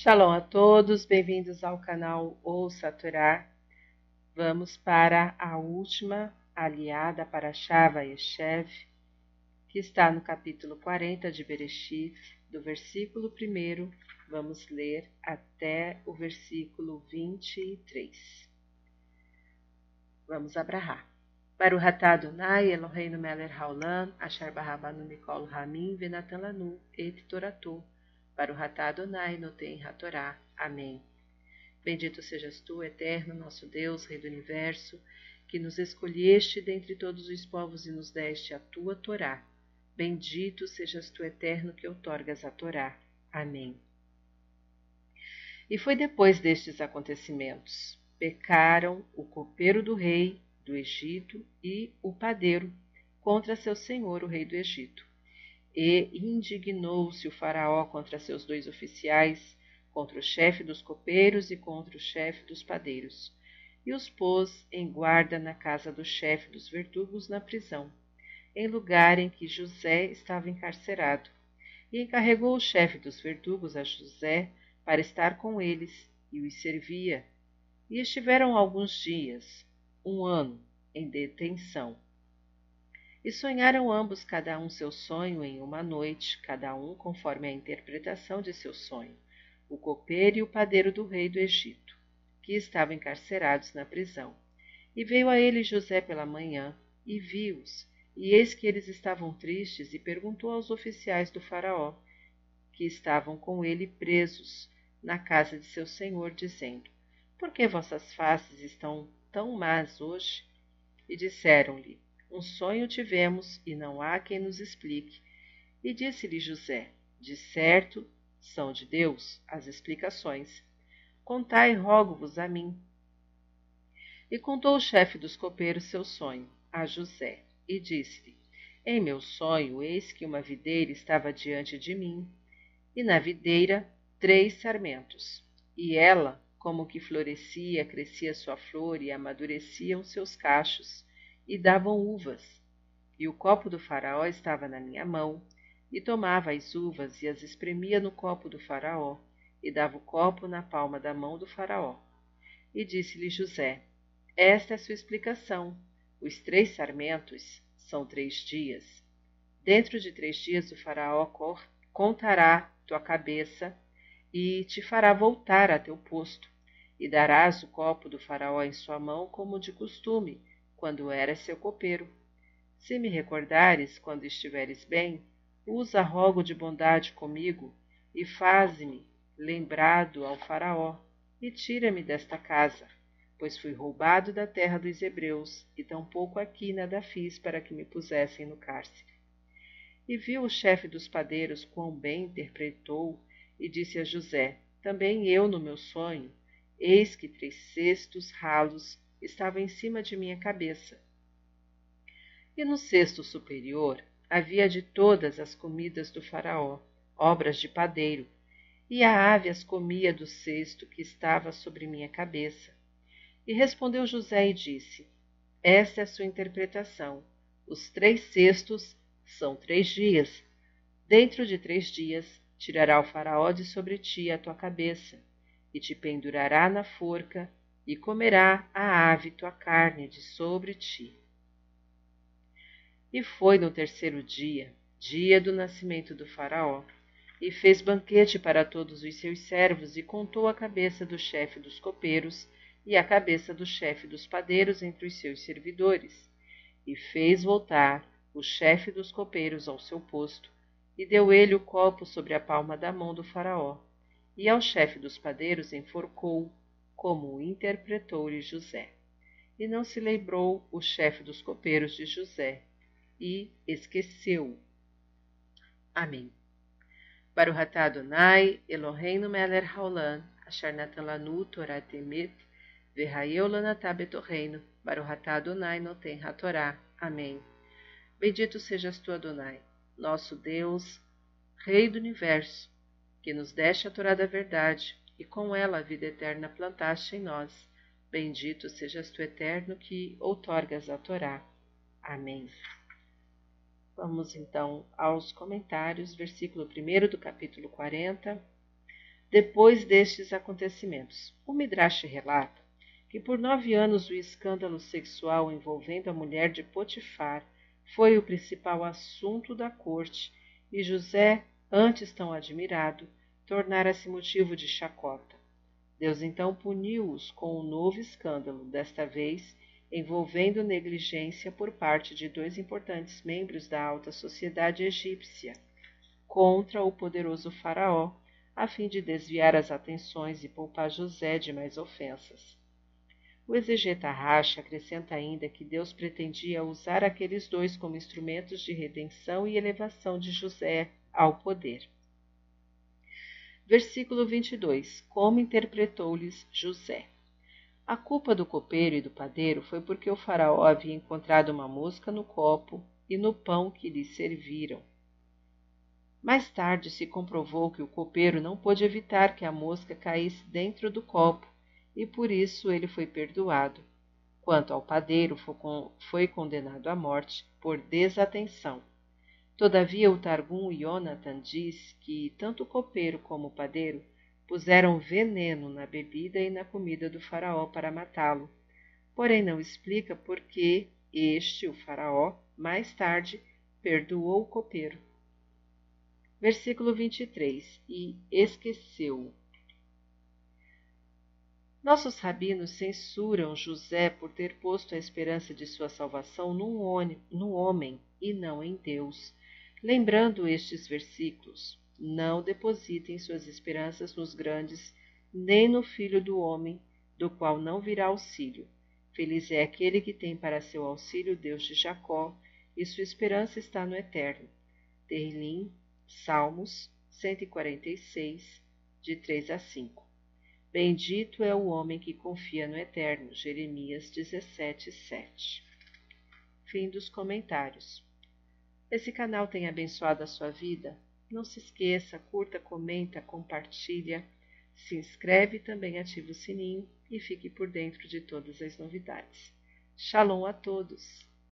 Shalom a todos, bem-vindos ao canal Ouça Torá. Vamos para a última aliada para Shava Yeshev, que está no capítulo 40 de Bereshit, do versículo 1, vamos ler até o versículo 23. Vamos abrahar. Para o Ratado Nai, Eloheinu Meler Haolam, Asher Barabanu Mikol Ramin, Venatan Lanu, Et Toratu, para o Ratado Nai, Noten Hatorá. Amém. Bendito sejas tu, eterno nosso Deus, Rei do Universo, que nos escolheste dentre todos os povos e nos deste a tua Torá. Bendito sejas tu, eterno, que outorgas a Torá. Amém. E foi depois destes acontecimentos. Pecaram o copeiro do rei do Egito e o padeiro contra seu senhor, o rei do Egito. E indignou-se o Faraó contra seus dois oficiais, contra o chefe dos copeiros e contra o chefe dos padeiros, e os pôs em guarda na casa do chefe dos verdugos na prisão, em lugar em que José estava encarcerado, e encarregou o chefe dos verdugos a José para estar com eles, e os servia. E estiveram alguns dias, um ano em detenção. E sonharam ambos cada um seu sonho em uma noite, cada um conforme a interpretação de seu sonho, o copeiro e o padeiro do rei do Egito, que estavam encarcerados na prisão. E veio a ele José pela manhã, e viu-os, e eis que eles estavam tristes, e perguntou aos oficiais do Faraó, que estavam com ele presos na casa de seu senhor, dizendo: Por que vossas faces estão tão más hoje? E disseram-lhe: Um sonho tivemos e não há quem nos explique. E disse-lhe José: De certo são de Deus as explicações. Contai, rogo-vos a mim. E contou o chefe dos copeiros seu sonho a José, e disse-lhe: Em meu sonho, eis que uma videira estava diante de mim, e na videira três sarmentos, e ela como que florescia, crescia sua flor e amadureciam seus cachos, e davam uvas. E o copo do faraó estava na minha mão, e tomava as uvas e as espremia no copo do faraó, e dava o copo na palma da mão do faraó. E disse-lhe José: Esta é a sua explicação. Os três sarmentos são três dias. Dentro de três dias o faraó contará tua cabeça e te fará voltar a teu posto, e darás o copo do faraó em sua mão como de costume, quando eras seu copeiro. Se me recordares quando estiveres bem, usa rogo de bondade comigo e faze-me lembrado ao faraó e tira-me desta casa, pois fui roubado da terra dos hebreus e tampouco aqui nada fiz para que me pusessem no cárcere. E viu o chefe dos padeiros quão bem interpretou e disse a José: Também eu, no meu sonho, eis que três cestos ralos estavam em cima de minha cabeça. E no cesto superior havia de todas as comidas do Faraó, obras de padeiro, e a ave as comia do cesto que estava sobre minha cabeça. E respondeu José e disse: Esta é a sua interpretação. Os três cestos são três dias. Dentro de três dias tirará o Faraó de sobre ti a tua cabeça, e te pendurará na forca, e comerá a ave tua carne de sobre ti. E foi no terceiro dia, dia do nascimento do Faraó, e fez banquete para todos os seus servos, e contou a cabeça do chefe dos copeiros e a cabeça do chefe dos padeiros entre os seus servidores, e fez voltar o chefe dos copeiros ao seu posto, e deu ele o copo sobre a palma da mão do Faraó, e ao chefe dos padeiros enforcou, como o interpretou-lhe José. E não se lembrou o chefe dos copeiros de José, e esqueceu. Amém. Baruch Adonai, Eloheinu melech haolam, asher natan lanu Torah temet, v'hayeu lanatá betorreino, Baruch Adonai noten hatorá. Amém. Bendito sejas tu, Adonai, nosso Deus, Rei do universo, que nos deste a Torá da verdade e com ela a vida eterna plantaste em nós. Bendito sejas tu, eterno, que outorgas a Torá. Amém. Vamos então aos comentários, versículo 1 do capítulo 40. depois destes acontecimentos. O Midrash relata que por nove anos o escândalo sexual envolvendo a mulher de Potifar foi o principal assunto da corte e José, antes tão admirado, tornara-se motivo de chacota. Deus então puniu-os com um novo escândalo, desta vez envolvendo negligência por parte de dois importantes membros da alta sociedade egípcia contra o poderoso Faraó, a fim de desviar as atenções e poupar José de mais ofensas. O exegeta Racha acrescenta ainda que Deus pretendia usar aqueles dois como instrumentos de redenção e elevação de José ao poder. Versículo 22. Como interpretou-lhes José? A culpa do copeiro e do padeiro foi porque o faraó havia encontrado uma mosca no copo e no pão que lhe serviram. Mais tarde se comprovou que o copeiro não pôde evitar que a mosca caísse dentro do copo e por isso ele foi perdoado. Quanto ao padeiro, foi condenado à morte por desatenção. Todavia, o Targum Yonatan diz que tanto o copeiro como o padeiro puseram veneno na bebida e na comida do faraó para matá-lo. Porém, não explica por que este, o faraó, mais tarde perdoou o copeiro. Versículo 23: E esqueceu-o. Nossos rabinos censuram José por ter posto a esperança de sua salvação no homem e não em Deus, lembrando estes versículos: Não depositem suas esperanças nos grandes, nem no filho do homem, do qual não virá auxílio. Feliz é aquele que tem para seu auxílio Deus de Jacó, e sua esperança está no Eterno. Terlim, Salmos 146, de 3 a 5. Bendito é o homem que confia no Eterno. Jeremias 17, 7. Fim dos comentários. Esse canal tem abençoado a sua vida? Não se esqueça, curta, comenta, compartilha, se inscreve também ativa o sininho e fique por dentro de todas as novidades. Shalom a todos!